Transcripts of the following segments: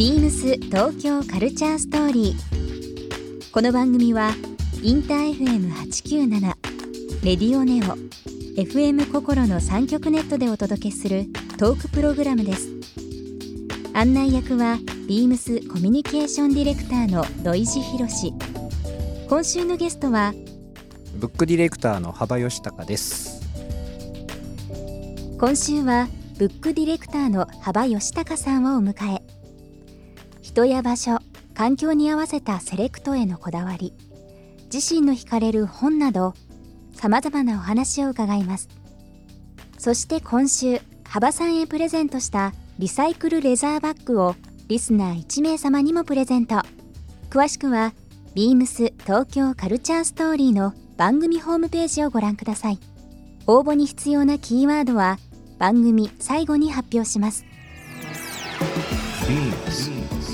ビームス東京カルチャーストーリー。この番組はインター FM897 レディオネオ FM 心の三極ネットでお届けするトークプログラムです。案内役はビームスコミュニケーションディレクターの土井博志。今週のゲストはブックディレクターの幅義孝です今週はブックディレクターの幅義孝さんをお迎え人や場所環境に合わせたセレクトへのこだわり自身の惹かれる本などさまざまなお話を伺います。そして今週幅さんへプレゼントしたリサイクルレザーバッグをリスナー1名様にもプレゼント。詳しくはビームス東京カルチャーストーリーの番組ホームページをご覧ください。応募に必要なキーワードは番組最後に発表します。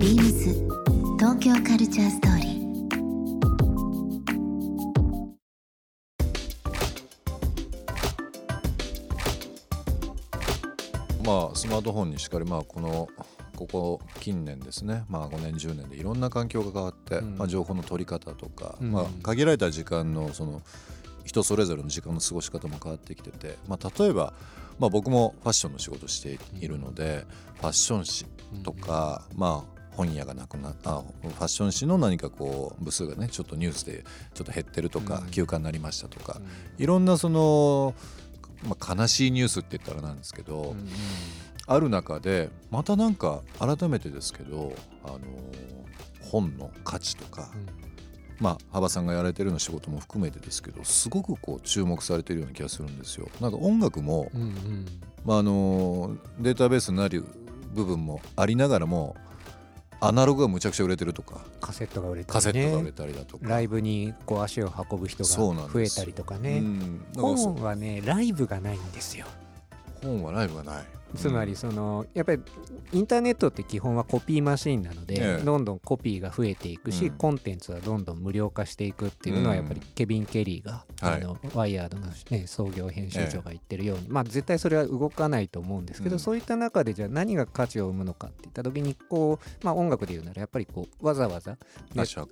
ビームス東京カルチャーストーリー。まあスマートフォンにしかりまあこのここ近年ですね、まあ、5年10年でいろんな環境が変わって、うん。まあ、情報の取り方とか、うん。まあ、限られた時間のその人それぞれの時間の過ごし方も変わってきてて、まあ、例えば、まあ、僕もファッションの仕事をしているので、ファッション誌とか、まあ本屋がなくなあファッション誌の何かこう部数がねちょっとニュースでちょっと減ってるとか、うん。休刊になりましたとか、いろんなその、まあ、悲しいニュースって言ったらなんですけど、ある中でまたなんか改めてですけど、あの本の価値とか、まあ幅さんがやられてるような仕事も含めてですけどすごくこう注目されてるような気がするんですよ。なんか音楽も、うんうん。まあ、あのデータベースになる部分もありながらもアナログがむちゃくちゃ売れてるとか。カセットが売れたり、ね、カセットが売れたりだとか。ライブにこう足を運ぶ人が増えたりとかね。う。本はねライブがないんですよ。本はライブがない。つまりそのやっぱりインターネットって基本はコピーマシンなので、ええ。どんどんコピーが増えていくし、うん。コンテンツはどんどん無料化していくっていうのはうんやっぱりケビン・ケリーが、はい。あのワイヤードの、ね、創業編集長が言ってるように、まあ絶対それは動かないと思うんですけど、うん。そういった中でじゃあ何が価値を生むのかっていった時にこう、まあ、音楽で言うならやっぱりこうわざわざ、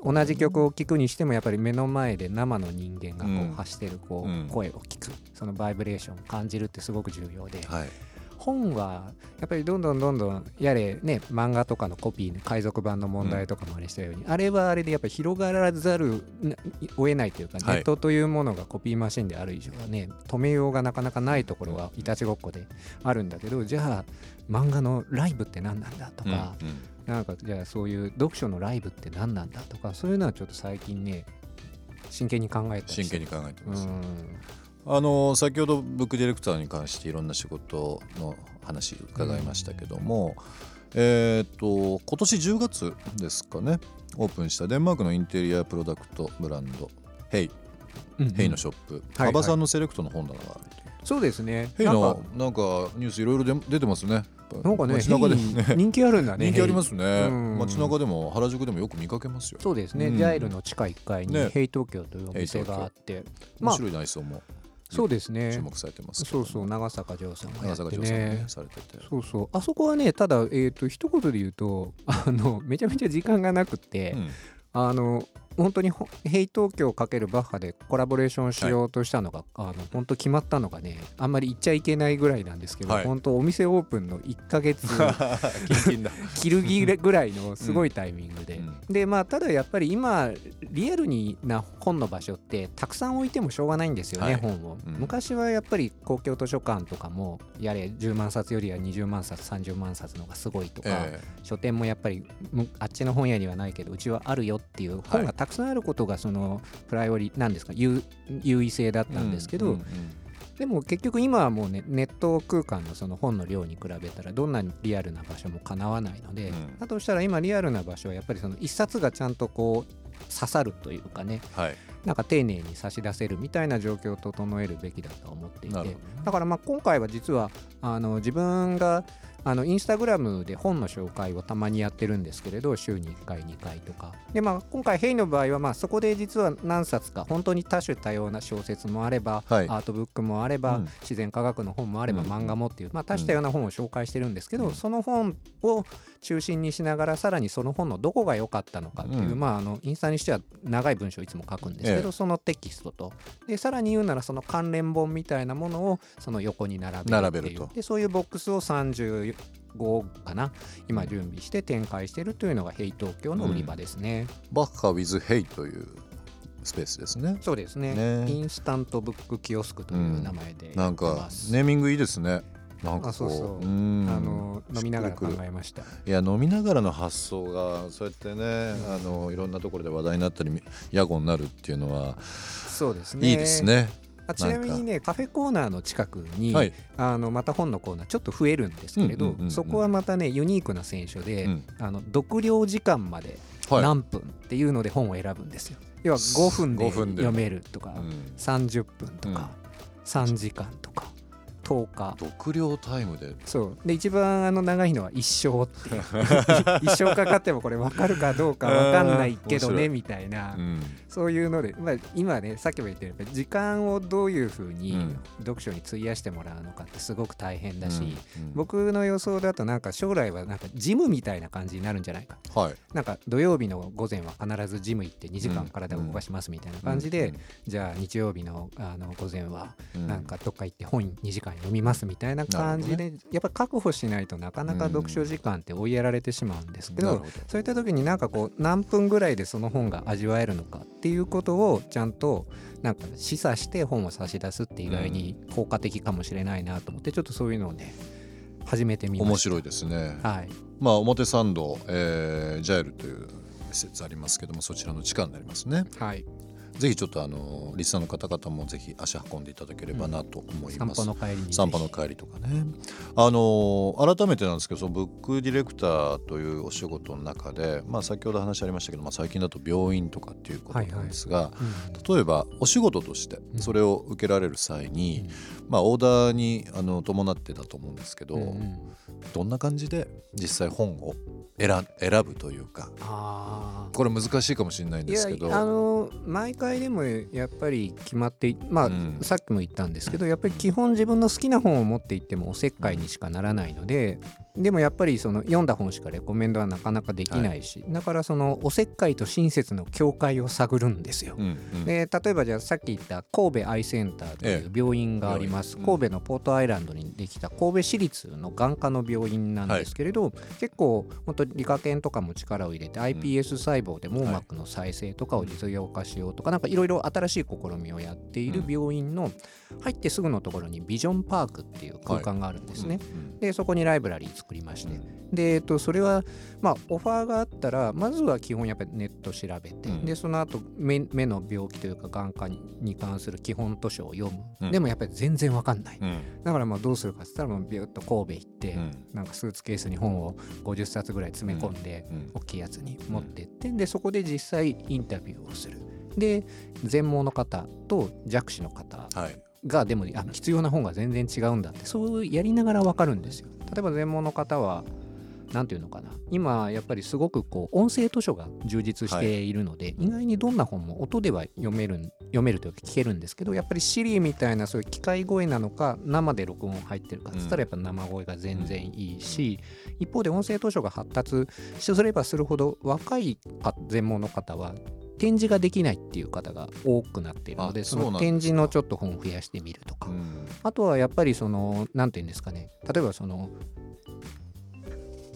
同じ曲を聴くにしてもやっぱり目の前で生の人間がこう発してるこう、うん。声を聞く。そのバイブレーションを感じるってすごく重要で。はい本はやっぱりどんどんどんどんやれね漫画とかのコピーの海賊版の問題とかもあれしたように、あれはあれでやっぱり広がらざるなを得ないというか、はい。ネットというものがコピーマシンである以上はね止めようがなかなかないところはいたちごっこであるんだけどじゃあ漫画のライブって何なんだとか、うんうん。なんかじゃあそういう読書のライブって何なんだとかそういうのはちょっと最近ね真剣に考えて真剣に考えてます。うんあの先ほどブックディレクターに関していろんな仕事の話伺いましたけども、えーっと今年10月ですかねオープンしたデンマークのインテリアプロダクトブランド HAY。うん HAY のショップ。はい幅さんのセレクトの本棚があるそうですね。 HAY のなんかニュースいろいろで出てますね。なんかね、街中で。人気あるんだね。人気ありますね。うん。街中でも原宿でもよく見かけますよ。そうですね、うん GYRE の地下1階に、ね。ヘイ東京というお店があって、まあ、面白い内装もそうですね。注、目されてますそうそう、長坂城さんがやってね。ね。されてて。そうそう。あそこはねただえっ、ー、と一言で言うとあのめちゃめちゃ時間がなくて、うん。あの本当にほヘイ東京×バッハでコラボレーションしようとしたのが、あの本当決まったのがねあんまり言っちゃいけないぐらいなんですけど、はい。本当お店オープンの1ヶ月 キンキンだ。切るぎぐらいのすごいタイミングで、うん。でまあただやっぱり今リアルにな本の場所ってたくさん置いてもしょうがないんですよね、はい。本を、うん。昔はやっぱり公共図書館とかもやれ10万冊よりは20万冊30万冊の方がすごいとか、え書店もやっぱりむあっちの本屋にはないけどうちはあるよっていう本がたくさんあることがそのプライオリなんですか？優優位性だったんですけど、うんうんでも結局今はもうねネット空間のその本の量に比べたらどんなにリアルな場所もかなわないので、うん。だとしたら今リアルな場所はやっぱりその一冊がちゃんとこう刺さるというかねはい。なんか丁寧に差し出せるみたいな状況を整えるべきだと思っていてだからまあ今回は実はあの自分があのインスタグラムで本の紹介をたまにやってるんですけれど週に1回2回とか。でまあ今回ヘイの場合はまあそこで実は何冊か本当に多種多様な小説もあれば、はい。アートブックもあれば、うん。自然科学の本もあれば、うん。漫画もっていう、まあ、多種多様な本を紹介してるんですけど、うん。その本を中心にしながらさらにその本のどこが良かったのかっていう、うん。まああのインスタにしては長い文章をいつも書くんですけど、ええ。そのテキストと。でさらに言うならその関連本みたいなものをその横に並べるっていう。並べると。でそういうボックスを35かな？今準備して展開しているというのがヘイ東京の売り場ですね、バッハ with ヘイというスペースですね。そうですね。ね。 Instant Book Kiosk という名前でやってなんかネーミングいいですね。なんかこうあそうそう。うん。あの飲みながら考えました。いや飲みながらの発想がそうやってね、あのいろんなところで話題になったり屋号になるっていうのはそうですね。いいですね。あちなみにねカフェコーナーの近くに、はい。あのまた本のコーナーちょっと増えるんですけれど、うんうんうんうん。そこはまたねユニークな選手で、うん。あの読量時間まではい何分っていうので本を選ぶんですよ。要は5分で5分で。読めるとか、うん。30分とか、3時間とか10日。読量タイムで。そう。で一番あの長いのは一生って。一生かかってもこれ分かるかどうか分かんないけどねみたいな、うん。そういうので、まあ、今ねさっきも言ったように時間をどういうふうにうん。読書に費やしてもらうのかってすごく大変だし、うん。僕の予想だとなんか将来はなんかジムみたいな感じになるんじゃないか。はい。なんか土曜日の午前は必ずジム行って2時間体を動かしますみたいな感じで、じゃあ日曜日のあの午前はうん。なんかどっか行って本2時間読みますみたいな感じで、やっぱ確保しないとなかなか読書時間って追いやられてしまうんですけど、どそういった時になんかこう何分ぐらいでその本が味わえるのかっていうことをちゃんとなんか示唆して本を差し出すって意外に効果的かもしれないなと思ってちょっとそういうのをね始めてみました。面白いですね。はい、まあ表参道、えージャイルという施設ありますけどもそちらの地下になりますね。はい、ぜひちょっとあのリスナーの方々もぜひ足運んでいただければなと思います。散歩の帰り散歩の帰りとかね。あの改めてなんですけどそのブックディレクターというお仕事の中で、まあ、先ほど話ありましたけど、まあ、最近だと病院とかっていうことなんですが、うん。例えばお仕事としてうん。それを受けられる際に、まあ、オーダーにあの伴ってだと思うんですけど、うんうん。どんな感じで実際本を選選ぶというかこれ難しいかもしれないんですけど。あの毎回でもやっぱり決まっていまあ、うん。さっきも言ったんですけどやっぱり基本自分の好きな本を持っていってもおせっかいにしかならないのででもやっぱりその読んだ本しかレコメンドはなかなかできないし、だからそのおせっかいと親切の境界を探るんですよ。うんうん。で例えばじゃあさっき言った神戸アイセンターという病院があります、病院うん神戸のポートアイランドにできた神戸市立の眼科の病院なんですけれど、結構本当理科研とかも力を入れて iPS 細胞で網膜の再生とかを実用化しようとか、なんかいろいろ新しい試みをやっている病院の入ってすぐのところにビジョンパークっていう空間があるんですね。うんでそこにライブラリー作りまして、うん。で、えっと、それは、まあ、オファーがあったらまずは基本やっぱりネット調べて、うん。でその後目目の病気というか眼科にに関する基本図書を読む、うん。でもやっぱり全然わかんない、うん。だからまあどうするかって言ったらもうビュッと神戸行って、うん。なんかスーツケースに本を50冊ぐらい詰め込んで、うん。大きいやつに持ってってでそこで実際インタビューをする。で全盲の方と弱視の方はいがでもあ必要な本が全然違うんだってそうやりながら分かるんですよ。例えば全盲の方は何て言うのかな。今やっぱりすごくこう音声図書が充実してい。るので、意外にどんな本も音では読める読めるというか聞けるんですけどやっぱりシリみたいなそういう機械声なのか生で録音入ってるかっつったらやっぱ生声が全然いいし、一方で音声図書が発達すればするほど若いか全盲の方は展示ができないっていう方が多くなっているのであその展示のちょっと本を増やしてみるとか、うん。あとはやっぱりその何て言うんですかね。例えばその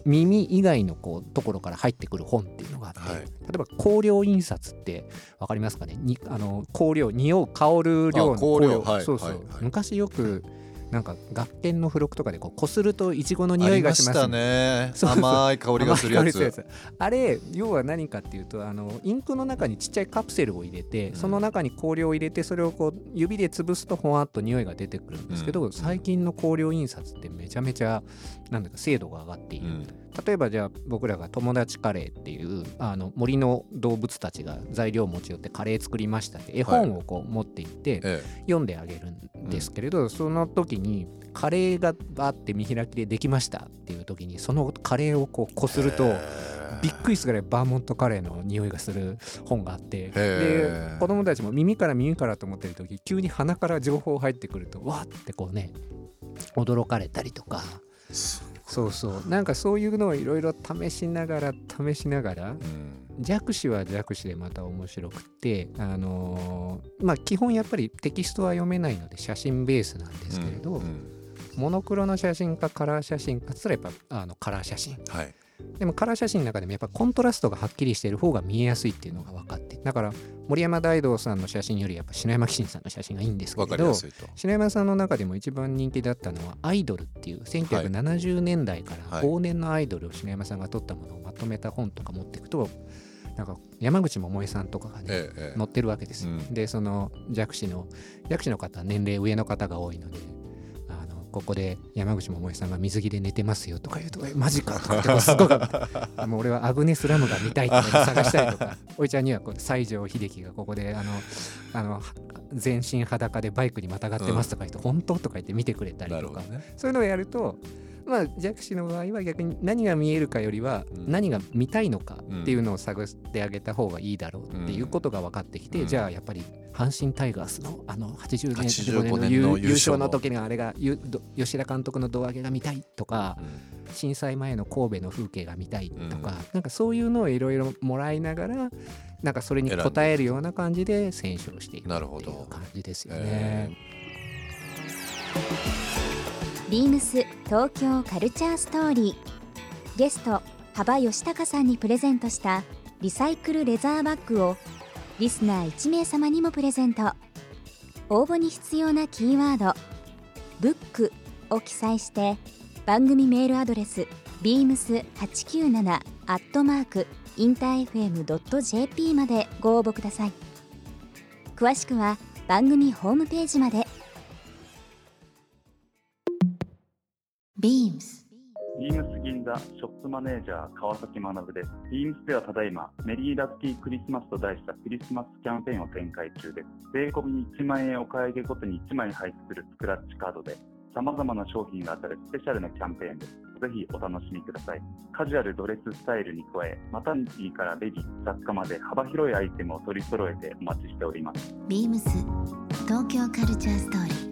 耳以外のこうところから入ってくる本っていうのがあって、はい。例えば香料印刷って分かりますかね？にあの香料匂う香る量のあ香料はいそうそう、はいはい。昔よくなんか学研の付録とかでこうこするといちごのあ匂いがします。たね。甘い香りがするやつ。あれ要は何かっていうとあのインクの中にちっちゃいカプセルを入れて、うん。その中に香料を入れてそれをこう指で潰すとほわっと匂いが出てくるんですけど、最近の香料印刷ってめちゃめちゃなんだか精度が上がっている、うん。例えばじゃあ僕らが友達カレーっていうあの森の動物たちが材料を持ち寄ってカレー作りましたって絵本をこう持っていってえ。読んであげるんですけれど、その時にカレーがバーって見開きでできましたっていう時にそのカレーをこうこすると、びっくりするぐらいバーモントカレーの匂いがする本があって。でー。子供たちも耳から耳からと思ってる時急に鼻から情報入ってくるとわーってこうね驚かれたりとか。そうそう。なんかそういうのをいろいろ試しながら試しながらうん弱視は弱視でまた面白くってあのーまあ基本やっぱりテキストは読めないので写真ベースなんですけれど、うんモノクロの写真かカラー写真かつったらやっぱあのカラー写真。はいでもカラー写真の中でもやっぱコントラストがはっきりしている方が見えやすいっていうのが分かってだから森山大道さんの写真よりやっぱ篠山紀信さんの写真がいいんですけど篠山さんの中でも一番人気だったのはアイドルっていう1970年代からはい。往年のアイドルを篠山さんが撮ったものをまとめた本とか持っていくとなんか山口百恵さんとかがね、ええええ。載ってるわけですよ。うん。でその弱視の弱視の方は年齢上の方が多いのでここで山口百恵さんが水着で寝てますよとか言うとえマジかとかすごかったもう俺はアグネス・ラムが見たいとか探したりとか おいちゃんにはこう西城秀樹がここであのあの全身裸でバイクにまたがってますとか言って、本当とか言って見てくれたりとか、ね。そういうのをやるとまあ弱視の場合は逆に何が見えるかよりはうん。何が見たいのかっていうのを探ってあげた方がいいだろうっていうことが分かってきて、うん。じゃあやっぱり阪神タイガースのあの80年85 85年のの。優勝の時のあれが吉田監督の胴上げが見たいとかうん。震災前の神戸の風景が見たいとか、うん。なんかそういうのをいろいろもらいながらなんかそれに応えるような感じで選手をしていくなるほど。っていう感じですよえね。ビームス東京カルチャーストーリー。ゲスト幅義孝さんにプレゼントしたリサイクルレザーバッグをリスナー1名様にもプレゼント。応募に必要なキーワード「ブック」を記載して番組メールアドレス beams897 アットマークインター FM.jp までご応募ください。詳しくは番組ホームページまで。ビームスビームス銀座ショップマネージャー川崎学です。ビームスではただいまメリーラッキークリスマスと題したクリスマスキャンペーンを展開中です。税込み1万円お買い上げごとに1枚配布するスクラッチカードで様々な商品が当たるスペシャルなキャンペーンです。ぜひお楽しみください。カジュアルドレススタイルに加え、マタニティからベビー、雑貨まで幅広いアイテムを取り揃えてお待ちしております。ビームス東京カルチャーストーリー